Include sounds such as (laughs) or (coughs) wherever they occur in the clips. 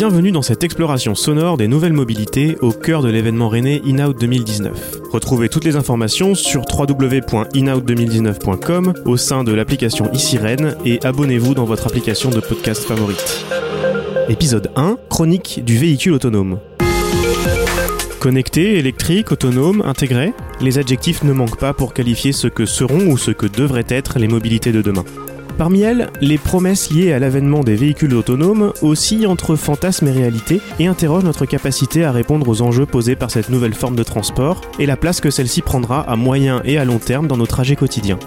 Bienvenue dans cette exploration sonore des nouvelles mobilités au cœur de l'événement René InOut 2019. Retrouvez toutes les informations sur www.inout2019.com au sein de l'application ici Rennes et abonnez-vous dans votre application de podcast favorite. Épisode 1 Chronique du véhicule autonome. Connecté, électrique, autonome, intégré, les adjectifs ne manquent pas pour qualifier ce que seront ou ce que devraient être les mobilités de demain. Parmi elles, les promesses liées à l'avènement des véhicules autonomes oscillent entre fantasmes et réalité et interrogent notre capacité à répondre aux enjeux posés par cette nouvelle forme de transport et la place que celle-ci prendra à moyen et à long terme dans nos trajets quotidiens.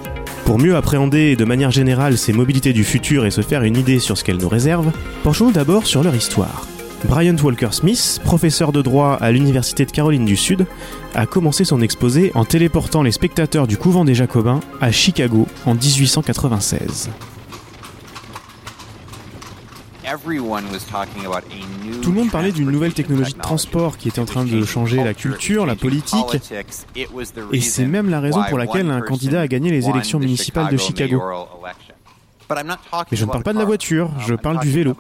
Pour mieux appréhender de manière générale ces mobilités du futur et se faire une idée sur ce qu'elles nous réservent, penchons-nous d'abord sur leur histoire. Brian Walker Smith, professeur de droit à l'Université de Caroline du Sud, a commencé son exposé en téléportant les spectateurs du couvent des Jacobins à Chicago en 1896. Tout le monde parlait d'une nouvelle technologie de transport qui était en train de changer la culture, la politique, et c'est même la raison pour laquelle un candidat a gagné les élections municipales de Chicago. Mais je ne parle pas de la voiture, je parle du vélo.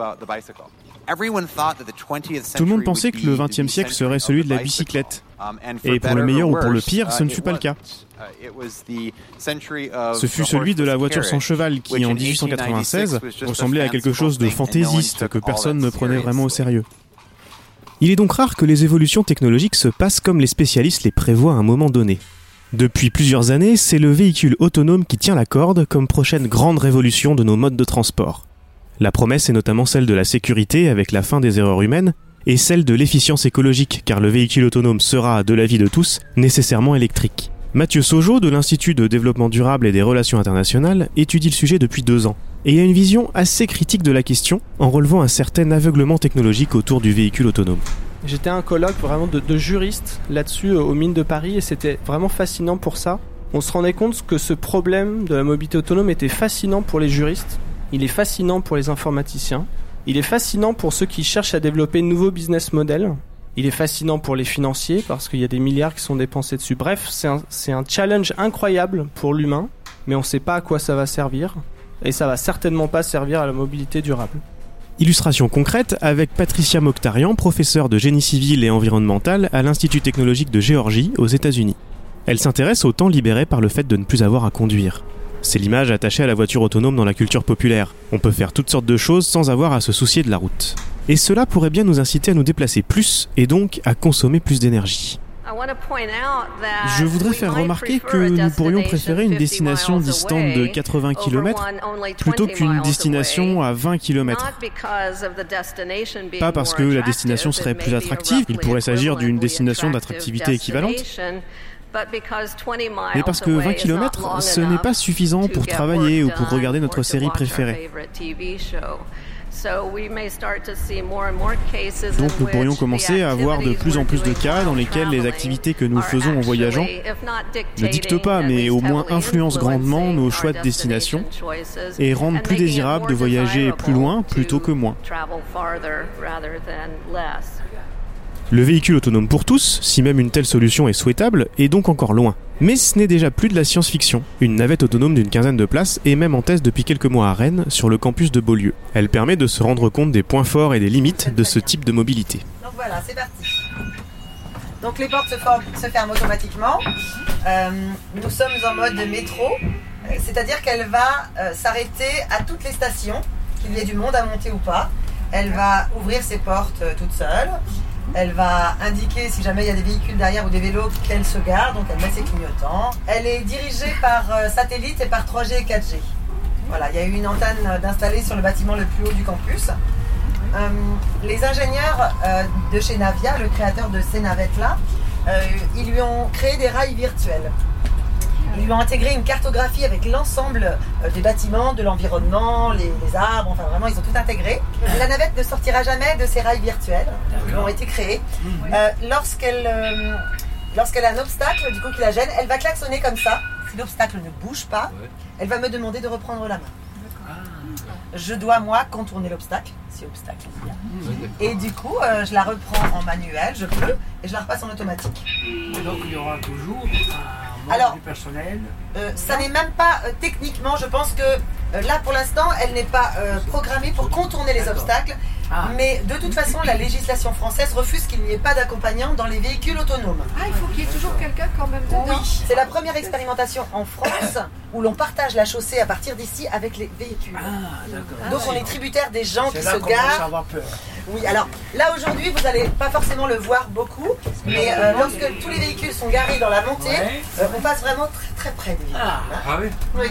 Tout le monde pensait que le XXe siècle serait celui de la bicyclette. Et pour le meilleur ou pour le pire, ce ne fut pas le cas. Ce fut celui de la voiture sans cheval qui, en 1896, ressemblait à quelque chose de fantaisiste que personne ne prenait vraiment au sérieux. Il est donc rare que les évolutions technologiques se passent comme les spécialistes les prévoient à un moment donné. Depuis plusieurs années, c'est le véhicule autonome qui tient la corde comme prochaine grande révolution de nos modes de transport. La promesse est notamment celle de la sécurité avec la fin des erreurs humaines et celle de l'efficience écologique car le véhicule autonome sera, de l'avis de tous, nécessairement électrique. Mathieu Sojo de l'Institut de développement durable et des relations internationales étudie le sujet depuis deux ans et a une vision assez critique de la question en relevant un certain aveuglement technologique autour du véhicule autonome. J'étais un colloque vraiment de, de juristes là-dessus euh, aux mines de Paris et c'était vraiment fascinant pour ça. On se rendait compte que ce problème de la mobilité autonome était fascinant pour les juristes, il est fascinant pour les informaticiens, il est fascinant pour ceux qui cherchent à développer de nouveaux business models, il est fascinant pour les financiers parce qu'il y a des milliards qui sont dépensés dessus. Bref, c'est un, challenge incroyable pour l'humain, mais on ne sait pas à quoi ça va servir et ça va certainement pas servir à la mobilité durable. Illustration concrète avec Patricia Mokhtarian, professeure de génie civil et environnemental à l'Institut technologique de Géorgie aux États-Unis. Elle s'intéresse au temps libéré par le fait de ne plus avoir à conduire. C'est l'image attachée à la voiture autonome dans la culture populaire. On peut faire toutes sortes de choses sans avoir à se soucier de la route. Et cela pourrait bien nous inciter à nous déplacer plus et donc à consommer plus plus Je voudrais faire remarquer que nous pourrions préférer une destination distante de 80 km plutôt qu'une destination à 20 km. Pas parce que la destination serait plus attractive, il pourrait s'agir d'une destination d'attractivité équivalente, mais parce que 20 km, ce n'est pas suffisant pour travailler ou pour regarder notre série préférée. Donc nous pourrions commencer à avoir de plus en plus de cas dans lesquels les activités que nous faisons en voyageant ne dictent pas, mais au moins influencent grandement nos choix de destination et rendent plus désirable de voyager plus loin plutôt que moins. Le véhicule autonome pour tous, si même une telle solution est souhaitable, est donc encore loin. Mais ce n'est déjà plus de la science-fiction. Une navette autonome d'une quinzaine de places est même en test depuis quelques mois à Rennes, sur le campus de Beaulieu. Elle permet de se rendre compte des points forts et des limites de ce type de mobilité. Donc voilà, c'est parti. Donc les portes se, ferment automatiquement. Euh, nous sommes en mode métro, c'est-à-dire qu'elle va euh, s'arrêter à toutes les stations, qu'il y ait du monde à monter ou pas. Elle va ouvrir ses portes euh, toute seule. Elle va indiquer si jamais il y a des véhicules derrière ou des vélos qu'elle se gare, donc elle met ses clignotants. Elle est dirigée par euh, satellite et par 3G et 4G. Voilà, il y a eu une antenne d'installer sur le bâtiment le plus haut du campus. Euh, les ingénieurs euh, de chez Navia, le créateur de ces navettes-là, ils lui ont créé des rails virtuels. Ils lui ont intégré une cartographie avec l'ensemble euh, des bâtiments, de l'environnement, les, arbres, enfin vraiment ils ont tout intégré. La navette ne sortira jamais de ces rails virtuels qui ont été créés. Euh, lorsqu'elle euh, lorsqu'elle a un obstacle, du coup qui la gêne, elle va klaxonner comme ça. Si l'obstacle ne bouge pas, elle va me demander de reprendre la main. Je dois moi contourner l'obstacle, si obstacle il y a. Et du coup, je la reprends en manuel, je peux, et je la repasse en automatique. donc il y aura toujours alors, euh, ça n'est même pas euh, techniquement, je pense que euh, là pour l'instant, elle n'est pas programmée pour contourner les obstacles. Ah. Mais de toute façon, la législation française refuse qu'il n'y ait pas d'accompagnant dans les véhicules autonomes. Ah, il faut qu'il y ait toujours quelqu'un quand même dedans Oui, c'est la première expérimentation en France où l'on partage la chaussée à partir d'ici avec les véhicules. Ah, d'accord. Donc on est tributaire des gens qui se garent. Avoir peur. Oui, alors là aujourd'hui, vous n'allez pas forcément le voir beaucoup, mais euh, lorsque tous les véhicules sont garés dans la montée, euh, on passe vraiment très très près des véhicules. Ah, ah oui. oui.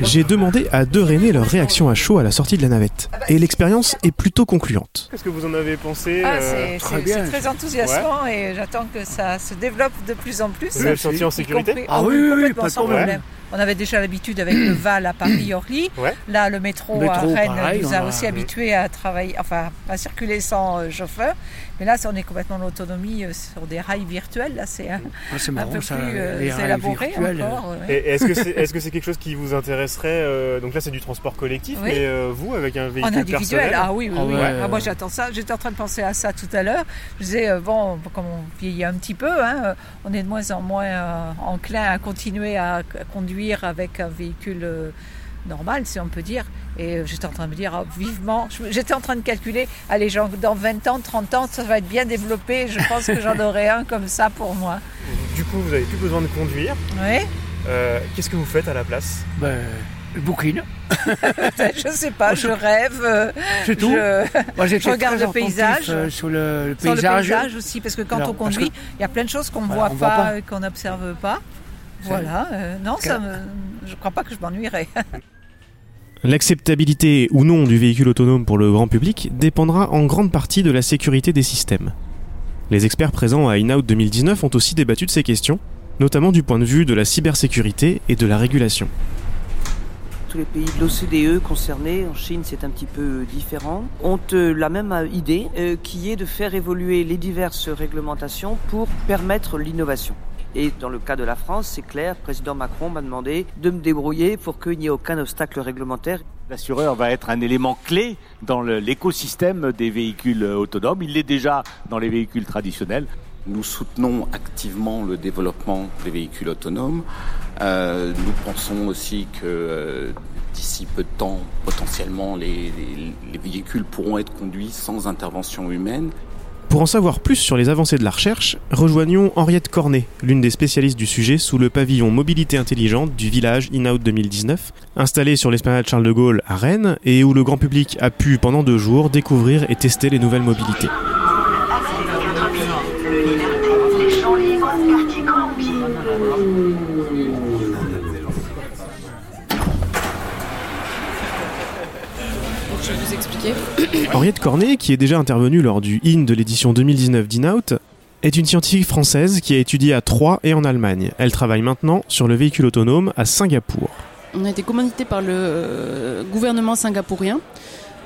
J'ai demandé à deux René leur réaction à chaud à la sortie de la navette, ah bah, et l'expérience est plutôt concluante. Qu'est-ce que vous en avez pensé ah, euh, C'est très enthousiasmant et j'attends que ça se développe de plus en plus. Vous êtes senti en sécurité Ah oui, oui, oui, pas de problème. On avait déjà l'habitude avec le Val à Paris-Orly. (coughs) Là, le métro, à Rennes nous a, aussi habitués à travailler, enfin, à circuler sans euh, chauffeur. Mais là, on est complètement en autonomie euh, sur des rails virtuels. Là, c'est un, ah, peu plus euh, élaboré encore. Est-ce que c'est est -ce c'est quelque chose qui vous intéresserait Donc là, c'est du transport collectif, mais vous, avec un véhicule en individuel, Ah oui, oui, ah ah, moi, j'attends ça. J'étais en train de penser à ça tout à l'heure. Je disais, bon, comme on vieillit un petit peu, hein, on est de moins en moins enclin à continuer à conduire avec un véhicule euh, normal, si on peut dire. Et euh, j'étais en train de me dire, oh, vivement, j'étais en train de calculer, allez, genre, dans 20 ans, 30 ans, ça va être bien développé, je pense que j'en aurai un comme ça pour moi. Du coup, vous n'avez plus besoin de conduire. Oui. Euh, qu'est-ce que vous faites à la place? Ben, Je bouquine. (laughs) je sais pas, je rêve. C'est tout. Je, regarde le paysage. sur le, paysage. Sur le aussi, parce que quand on conduit, il y a plein de choses qu'on ne voit, pas, qu'on n'observe pas. Voilà, euh, non, ça je ne crois pas que je m'ennuierai. (laughs) L'acceptabilité ou non du véhicule autonome pour le grand public dépendra en grande partie de la sécurité des systèmes. Les experts présents à InOut 2019 ont aussi débattu de ces questions, notamment du point de vue de la cybersécurité et de la régulation. Tous les pays de l'OCDE concernés, en Chine c'est un petit peu différent, ont euh, la même idée euh, qui est de faire évoluer les diverses réglementations pour permettre l'innovation. Et dans le cas de la France, c'est clair, le président Macron m'a demandé de me débrouiller pour qu'il n'y ait aucun obstacle réglementaire. L'assureur va être un élément clé dans l'écosystème des véhicules autonomes. Il l'est déjà dans les véhicules traditionnels. Nous soutenons activement le développement des véhicules autonomes. Euh, nous pensons aussi que euh, d'ici peu de temps, potentiellement, les, les véhicules pourront être conduits sans intervention humaine. Pour en savoir plus sur les avancées de la recherche, rejoignons Henriette Cornet, l'une des spécialistes du sujet sous le pavillon Mobilité intelligente du village InOut 2019, installé sur l'esplanade Charles de Gaulle à Rennes et où le grand public a pu pendant deux jours découvrir et tester les nouvelles mobilités. Henriette Cornet, qui est déjà intervenue lors du IN de l'édition 2019 d'InOut, est une scientifique française qui a étudié à Troyes et en Allemagne. Elle travaille maintenant sur le véhicule autonome à Singapour. On a été commandité par le euh, gouvernement singapourien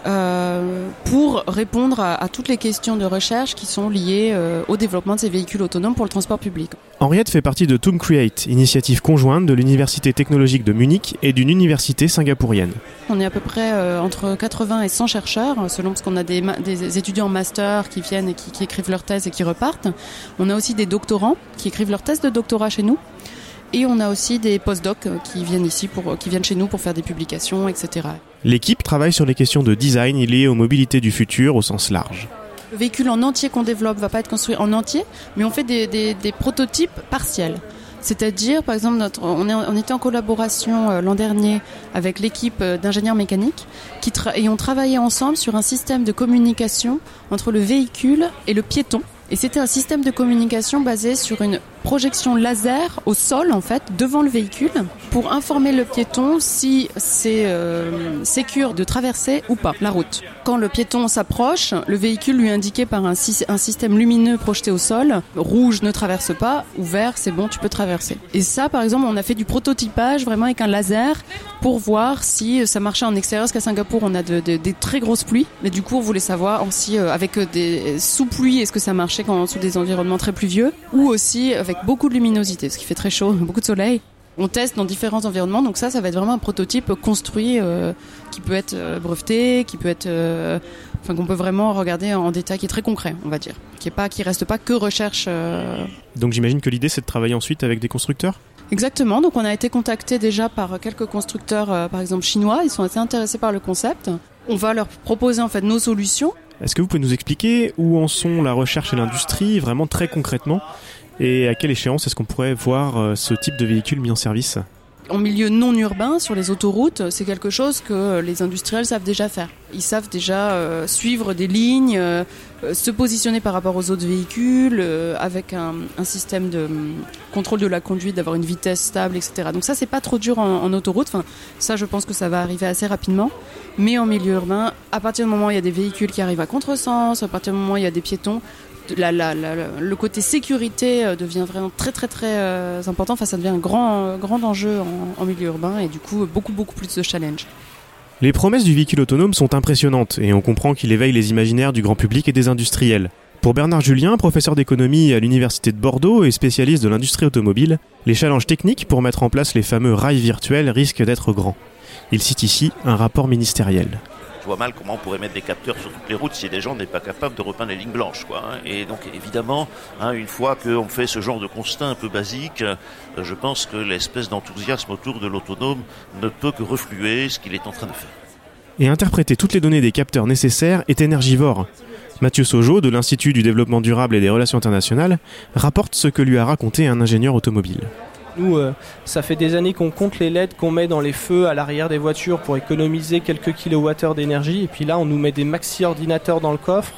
euh, pour répondre à, toutes les questions de recherche qui sont liées euh, au développement de ces véhicules autonomes pour le transport public. Henriette fait partie de Toom Create, initiative conjointe de l'Université technologique de Munich et d'une université singapourienne. On est à peu près euh, entre 80 et 100 chercheurs, selon parce qu'on a des, des, étudiants en master qui viennent et qui, qui écrivent leur thèse et qui repartent. On a aussi des doctorants qui écrivent leur thèse de doctorat chez nous. Et on a aussi des postdocs qui viennent ici pour, qui viennent chez nous pour faire des publications, etc. L'équipe travaille sur les questions de design liées aux mobilités du futur au sens large. Le véhicule en entier qu'on développe va pas être construit en entier, mais on fait des, prototypes partiels. C'est-à-dire, par exemple, on, on, était en collaboration euh, l'an dernier avec l'équipe euh, d'ingénieurs mécaniques qui et ont travaillé ensemble sur un système de communication entre le véhicule et le piéton. Et c'était un système de communication basé sur une projection laser au sol en fait devant le véhicule pour informer le piéton si c'est euh, sécure de traverser ou pas la route. Quand le piéton s'approche, le véhicule lui indiquait par un, un, système lumineux projeté au sol, rouge ne traverse pas, ou vert c'est bon tu peux traverser. Et ça par exemple on a fait du prototypage vraiment avec un laser pour voir si ça marchait en extérieur parce qu'à Singapour on a de, des très grosses pluies, mais du coup on voulait savoir si euh, avec des sous pluies est-ce que ça marchait quand sous des environnements très pluvieux ou aussi avec beaucoup de luminosité, ce qui fait très chaud, (laughs) beaucoup de soleil. On teste dans différents environnements, donc ça, ça va être vraiment un prototype construit euh, qui peut être euh, breveté, qui peut être, euh, enfin qu'on peut vraiment regarder en détail, qui est très concret, on va dire, qui est pas, qui reste pas que recherche. Donc j'imagine que l'idée c'est de travailler ensuite avec des constructeurs? Exactement. Donc on a été contacté déjà par quelques constructeurs, par exemple chinois. Ils sont assez intéressés par le concept. On va leur proposer en fait nos solutions Est-ce que vous pouvez nous expliquer où en sont la recherche et l'industrie vraiment très concrètement et à quelle échéance est-ce qu'on pourrait voir euh, ce type de véhicule mis en service? En milieu non urbain, sur les autoroutes, c'est quelque chose que les industriels savent déjà faire. Ils savent déjà euh, suivre des lignes, euh, se positionner par rapport aux autres véhicules, avec un, système de hum, contrôle de la conduite, d'avoir une vitesse stable, etc. Donc ça, c'est pas trop dur en, autoroute. Ça, je pense que ça va arriver assez rapidement. Mais en milieu urbain, à partir du moment où il y a des véhicules qui arrivent à contresens, à partir du moment où il y a des piétons, le côté sécurité euh, devient vraiment très très très euh, important. Enfin, ça devient un grand, grand enjeu en, milieu urbain et du coup beaucoup beaucoup plus de challenge. Les promesses du véhicule autonome sont impressionnantes et on comprend qu'il éveille les imaginaires du grand public et des industriels. Pour Bernard Julien, professeur d'économie à l'Université de Bordeaux et spécialiste de l'industrie automobile, les challenges techniques pour mettre en place les fameux rails virtuels risquent d'être grands. Il cite ici un rapport ministériel je vois mal comment on pourrait mettre des capteurs sur toutes les routes si des gens n'est pas capables de repeindre les lignes blanches. Hein. Et donc évidemment, hein, une fois qu'on fait ce genre de constat un peu basique, euh, je pense que l'espèce d'enthousiasme autour de l'autonome ne peut que refluer ce qu'il est en train de faire. Et interpréter toutes les données des capteurs nécessaires est énergivore. Mathieu Sojo, de l'Institut du développement durable et des relations internationales, rapporte ce que lui a raconté un ingénieur automobile. Nous, euh, ça fait des années qu'on compte les LED qu'on met dans les feux à l'arrière des voitures pour économiser quelques kilowattheures d'énergie. Et puis là, on nous met des maxi ordinateurs dans le coffre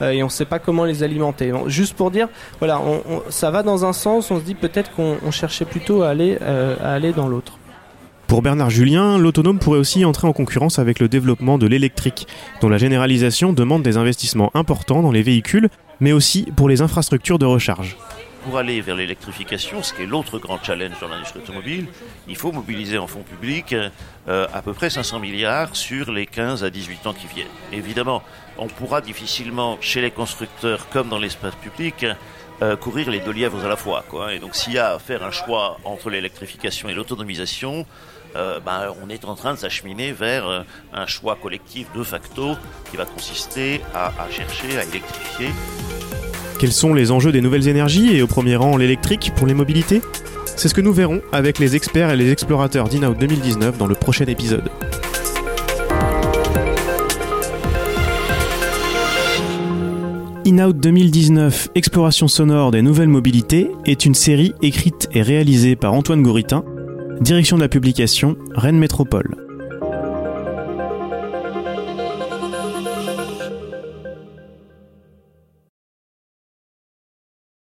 euh, et on ne sait pas comment les alimenter. juste pour dire, voilà, ça va dans un sens. On se dit peut-être qu'on cherchait plutôt à aller, euh, à aller dans l'autre. Pour Bernard Julien, l'autonome pourrait aussi entrer en concurrence avec le développement de l'électrique, dont la généralisation demande des investissements importants dans les véhicules, mais aussi pour les infrastructures de recharge pour aller vers l'électrification, ce qui est l'autre grand challenge dans l'industrie automobile, il faut mobiliser en fonds publics euh, à peu près 500 milliards sur les 15 à 18 ans qui viennent. Évidemment, on pourra difficilement, chez les constructeurs comme dans l'espace public, euh, courir les deux lièvres à la fois. Quoi. Et donc s'il y a à faire un choix entre l'électrification et l'autonomisation, euh, ben, on est en train de s'acheminer vers un choix collectif de facto qui va consister à chercher à électrifier quels sont les enjeux des nouvelles énergies et au premier rang l'électrique pour les mobilités? C'est ce que nous verrons avec les experts et les explorateurs d'InOut 2019 dans le prochain épisode. InOut 2019 Exploration sonore des nouvelles mobilités est une série écrite et réalisée par Antoine Gouritin, direction de la publication Rennes Métropole.